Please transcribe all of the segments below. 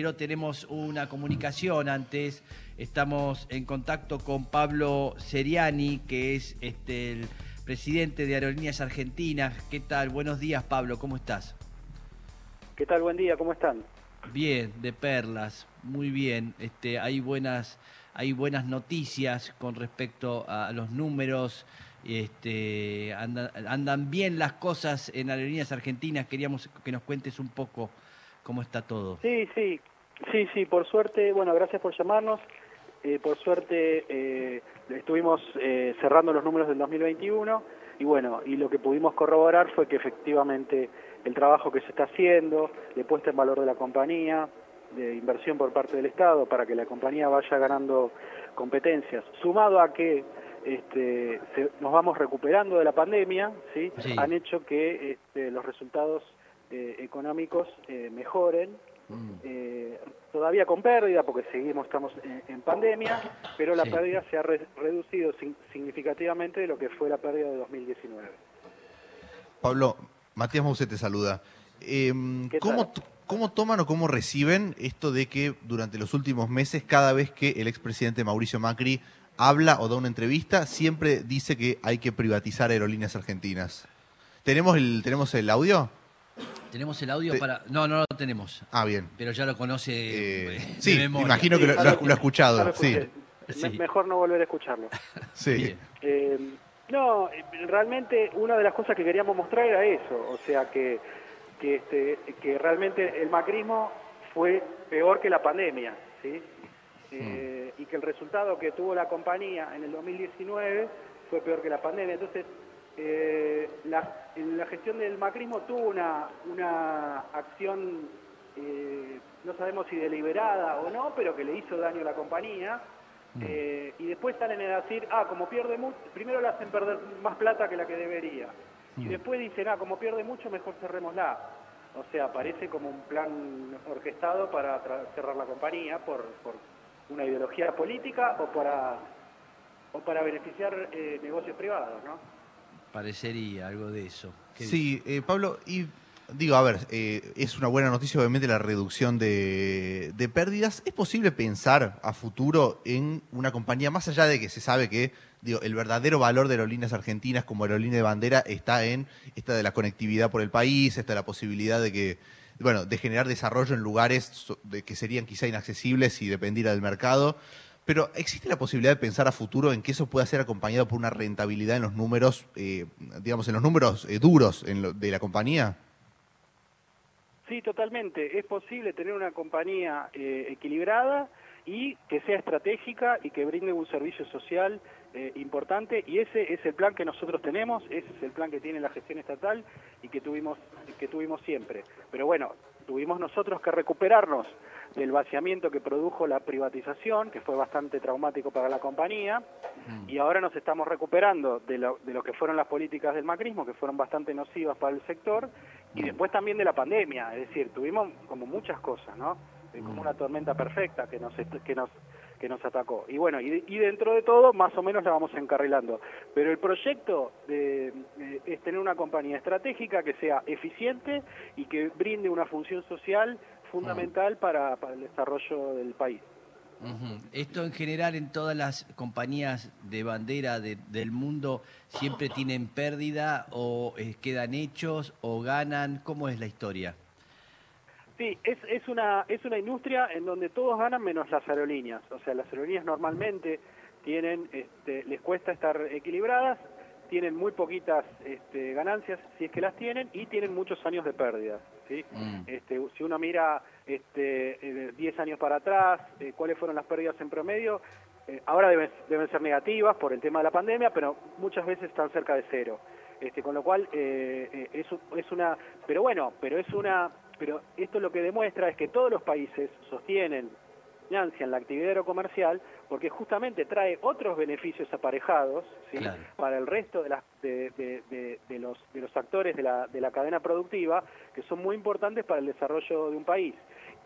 Pero tenemos una comunicación antes, estamos en contacto con Pablo Seriani, que es este, el presidente de Aerolíneas Argentinas. ¿Qué tal? Buenos días, Pablo, ¿cómo estás? ¿Qué tal? Buen día, ¿cómo están? Bien, de perlas, muy bien. Este, hay buenas, hay buenas noticias con respecto a los números. Este, andan, andan bien las cosas en Aerolíneas Argentinas. Queríamos que nos cuentes un poco cómo está todo. Sí, sí, sí, sí, por suerte, bueno, gracias por llamarnos. Eh, por suerte eh, estuvimos eh, cerrando los números del 2021 y bueno, y lo que pudimos corroborar fue que efectivamente el trabajo que se está haciendo, de puesta en valor de la compañía, de inversión por parte del Estado para que la compañía vaya ganando competencias, sumado a que este, nos vamos recuperando de la pandemia, ¿sí? han hecho que este, los resultados eh, económicos eh, mejoren, mm. Todavía con pérdida porque seguimos, estamos en, pandemia, pero la pérdida se ha reducido significativamente de lo que fue la pérdida de 2019. Pablo, Matías Mouset te saluda. Em, ¿cómo, ¿Cómo toman o cómo reciben esto de que durante los últimos meses, cada vez que el expresidente Mauricio Macri habla o da una entrevista, siempre dice que hay que privatizar aerolíneas argentinas? ¿Tenemos el, ¿tenemos el audio? ¿Tenemos el audio para.? No, no lo tenemos. Ah, bien. Pero ya lo conoce. Eh, sí, imagino que lo, ha escuchado. Sí. Mejor no volver a escucharlo. sí. Eh, no, realmente una de las cosas que queríamos mostrar era eso. O sea, que, que, este, que realmente el macrismo fue peor que la pandemia. ¿sí? Eh, mm. Y que el resultado que tuvo la compañía en el 2019 fue peor que la pandemia. Entonces eh, la, la, gestión del macrismo tuvo una, una acción, eh, no sabemos si deliberada o no, pero que le hizo daño a la compañía. Mm. Eh, y después salen a decir, ah, como pierde mucho, primero le hacen perder más plata que la que debería. Y mm. después dicen, ah, como pierde mucho, mejor cerrémosla. O sea, parece como un plan orquestado para cerrar la compañía por, por una ideología política o para, o para beneficiar eh, negocios privados, ¿no? Parecería algo de eso. Sí, eh, Pablo, y digo, a ver, eh, es una buena noticia obviamente la reducción de, pérdidas. ¿Es posible pensar a futuro en una compañía, más allá de que se sabe que digo, el verdadero valor de aerolíneas argentinas como aerolínea de bandera está en esta de la conectividad por el país, esta de la posibilidad de que, bueno, de generar desarrollo en lugares que serían quizá inaccesibles si dependiera del mercado? Pero ¿existe la posibilidad de pensar a futuro en que eso pueda ser acompañado por una rentabilidad en los números, eh, digamos, en los números eh, duros de la compañía? Sí, totalmente. Es posible tener una compañía eh, equilibrada y que sea estratégica y que brinde un servicio social importante y ese es el plan que nosotros tenemos, ese es el plan que tiene la gestión estatal y que tuvimos que tuvimos siempre. Pero bueno, tuvimos nosotros que recuperarnos del vaciamiento que produjo la privatización, que fue bastante traumático para la compañía, mm. y ahora nos estamos recuperando de lo, de lo que fueron las políticas del macrismo, que fueron bastante nocivas para el sector, y mm. después también de la pandemia, es decir, tuvimos como muchas cosas, ¿no? Como mm. una tormenta perfecta que nos, que nos, que nos atacó. Y bueno, y, dentro de todo, más o menos la vamos encarrilando. Pero el proyecto de, eh, es tener una compañía estratégica que sea eficiente y que brinde una función social fundamental para, para el desarrollo del país. Esto en general en todas las compañías de bandera del mundo siempre tienen pérdida o eh, quedan hechos o ganan. ¿Cómo es la historia? Sí, es, es, una, es una industria en donde todos ganan menos las aerolíneas. O sea, las aerolíneas normalmente tienen, este, les cuesta estar equilibradas, tienen muy poquitas este, ganancias, si es que las tienen, y tienen muchos años de pérdidas. ¿sí? Mm. Este, si uno mira este, 10 eh, años para atrás, eh, cuáles fueron las pérdidas en promedio, eh, ahora deben, deben ser negativas por el tema de la pandemia, pero muchas veces están cerca de cero. Este, con lo cual es, es una, pero bueno, pero es una, pero esto lo que demuestra es que todos los países sostienen en la actividad aerocomercial porque justamente trae otros beneficios aparejados para el resto de, las, de, los, de los actores de la, de la cadena productiva que son muy importantes para el desarrollo de un país.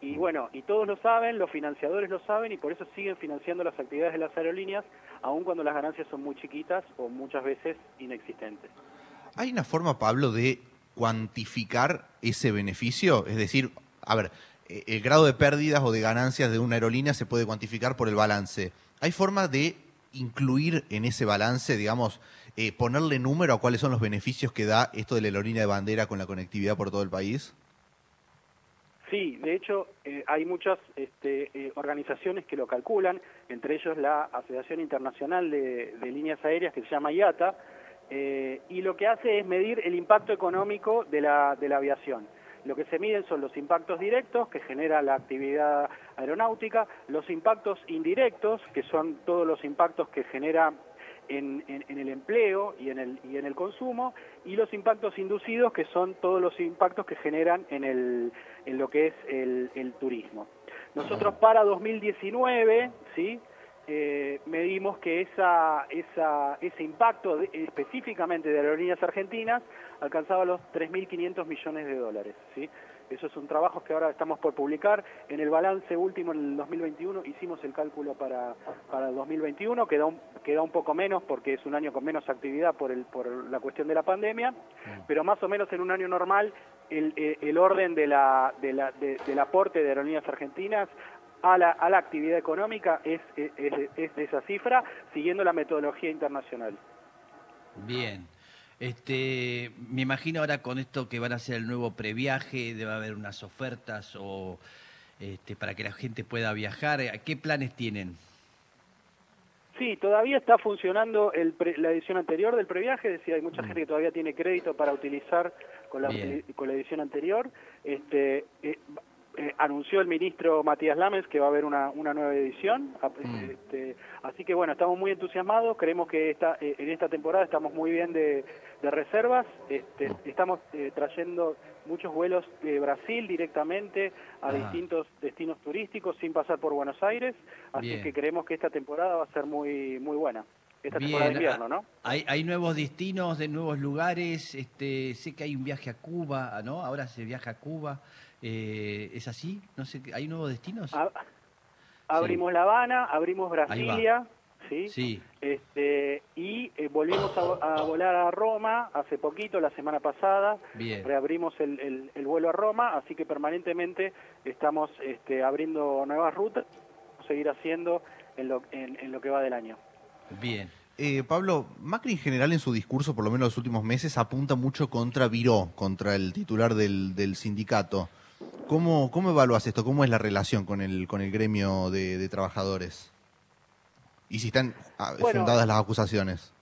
Y bueno, y todos lo saben, los financiadores lo saben y por eso siguen financiando las actividades de las aerolíneas, aun cuando las ganancias son muy chiquitas o muchas veces inexistentes. ¿Hay una forma, Pablo, de cuantificar ese beneficio? Es decir, a ver, el grado de pérdidas o de ganancias de una aerolínea se puede cuantificar por el balance. ¿Hay forma de incluir en ese balance, digamos, eh, ponerle número a cuáles son los beneficios que da esto de la aerolínea de bandera con la conectividad por todo el país? Sí, de hecho eh, hay muchas este, eh, organizaciones que lo calculan, entre ellos la Asociación Internacional de, Líneas Aéreas que se llama IATA, eh, y lo que hace es medir el impacto económico de la, de la aviación. Lo que se miden son los impactos directos que genera la actividad aeronáutica, los impactos indirectos, que son todos los impactos que genera en, el empleo y en el, y en el consumo, y los impactos inducidos, que son todos los impactos que generan en, el, en lo que es el, turismo. Nosotros para 2019, ¿sí? Eh, medimos que esa, esa, ese impacto específicamente de aerolíneas argentinas alcanzaba los 3.500 millones de dólares. ¿sí? Eso es un trabajo que ahora estamos por publicar. En el balance último, en el 2021, hicimos el cálculo para, para el 2021, queda un, queda un poco menos porque es un año con menos actividad por, el, por la cuestión de la pandemia, pero más o menos en un año normal el, eh, el orden de la, de la, del aporte de aerolíneas argentinas a la, a la actividad económica es, es, es de esa cifra, siguiendo la metodología internacional. Bien. Este, me imagino ahora con esto que van a hacer el nuevo previaje, debe haber unas ofertas o este, para que la gente pueda viajar. ¿Qué planes tienen? Sí, todavía está funcionando el la edición anterior del previaje, es decir, hay mucha mm. gente que todavía tiene crédito para utilizar con la, con la edición anterior. Este, eh, eh, anunció el ministro Matías Lames que va a haber una, una nueva edición. Mm. Este, así que bueno, estamos muy entusiasmados, creemos que esta, eh, en esta temporada estamos muy bien de, reservas, este, mm. estamos eh, trayendo muchos vuelos de Brasil directamente a distintos destinos turísticos sin pasar por Buenos Aires, así que creemos que esta temporada va a ser muy, muy buena. Esta temporada de invierno, ¿no? Hay, hay nuevos destinos de nuevos lugares, este, sé que hay un viaje a Cuba, ¿no? Ahora se viaja a Cuba. Eh, ¿Es así? No sé, ¿Hay nuevos destinos? abrimos La Habana, abrimos Brasilia, ¿sí? sí. Este, y eh, volvimos a, volar a Roma hace poquito, la semana pasada. Bien. Reabrimos el, el, vuelo a Roma, así que permanentemente estamos este, abriendo nuevas rutas, seguir haciendo en lo, en, lo que va del año. Bien. Eh, Pablo, Macri en general en su discurso, por lo menos los últimos meses, apunta mucho contra Viró, contra el titular del, del sindicato. ¿Cómo, ¿Cómo evalúas esto? ¿Cómo es la relación con el, con el gremio de, trabajadores? Y si están ah, fundadas las acusaciones.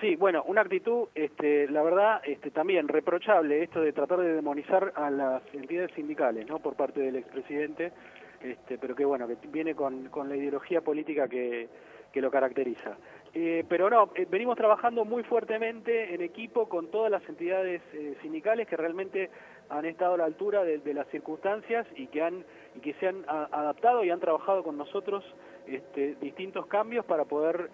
Sí, bueno, una actitud, este, la verdad, este, también reprochable, esto de tratar de demonizar a las entidades sindicales, ¿no? Por parte del expresidente, este, pero que bueno, que viene con, con la ideología política que, que lo caracteriza. Eh, pero no, eh, venimos trabajando muy fuertemente en equipo con todas las entidades eh, sindicales que realmente han estado a la altura de, las circunstancias y que han y que se han adaptado y han trabajado con nosotros este, distintos cambios para poder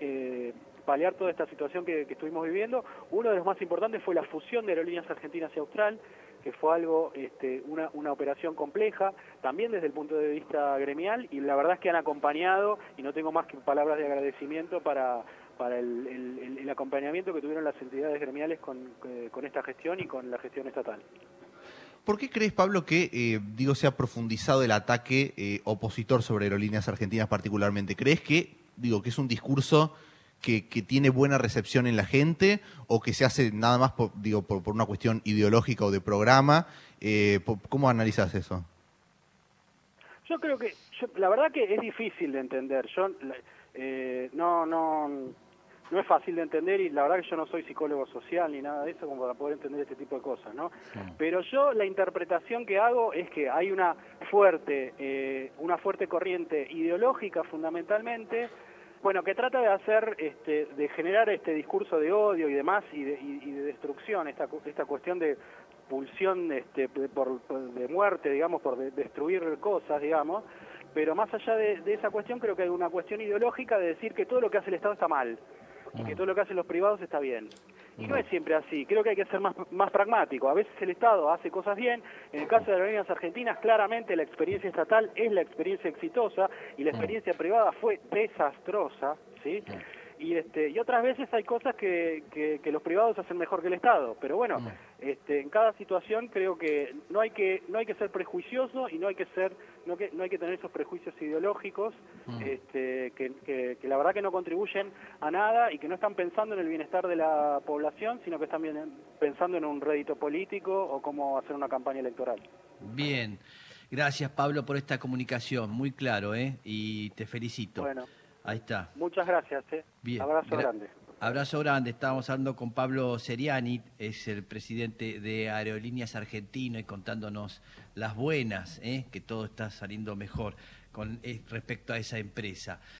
paliar toda esta situación que, estuvimos viviendo. Uno de los más importantes fue la fusión de aerolíneas argentinas y austral, que fue algo, este, una, una operación compleja, también desde el punto de vista gremial, y la verdad es que han acompañado, y no tengo más que palabras de agradecimiento para para el, acompañamiento que tuvieron las entidades gremiales eh, con, esta gestión y con la gestión estatal. ¿Por qué crees, Pablo, que eh, digo se ha profundizado el ataque eh, opositor sobre aerolíneas argentinas particularmente? ¿Crees que digo que es un discurso que, tiene buena recepción en la gente o que se hace nada más por, digo por, una cuestión ideológica o de programa? ¿Cómo analizas eso? Yo creo que la verdad que es difícil de entender. Yo no no no es fácil de entender y la verdad que yo no soy psicólogo social ni nada de eso como para poder entender este tipo de cosas, ¿no? Pero yo la interpretación que hago es que hay una fuerte, eh, una fuerte corriente ideológica fundamentalmente, bueno, que trata de hacer, este, de generar este discurso de odio y demás y de, destrucción, esta, esta cuestión de pulsión este, por, de muerte, digamos, por destruir cosas, digamos, pero más allá de, de esa cuestión creo que hay una cuestión ideológica de decir que todo lo que hace el Estado está mal. y que todo lo que hacen los privados está bien. Y no es siempre así, creo que hay que ser más, más pragmático. A veces el Estado hace cosas bien, en el caso de las aerolíneas argentinas claramente la experiencia estatal es la experiencia exitosa y la experiencia privada fue desastrosa, ¿sí? Y, este, y otras veces hay cosas que, que, los privados hacen mejor que el Estado, pero bueno, este, en cada situación creo que no hay que no hay que ser prejuicioso y no hay que ser no, que, no hay que tener esos prejuicios ideológicos Mm. este, que, que- que la verdad que no contribuyen a nada y que no están pensando en el bienestar de la población sino que están bien- pensando en un rédito político o cómo hacer una campaña electoral Bien. Gracias, Pablo, por esta comunicación. Muy claro, ¿eh? Y te felicito. bueno Ahí está. muchas gracias eh. Bien. abrazo Gra- grande Abrazo grande. Estábamos hablando con Pablo Seriani, es el presidente de Aerolíneas Argentino y contándonos las buenas, ¿eh? que todo está saliendo mejor con eh, respecto a esa empresa.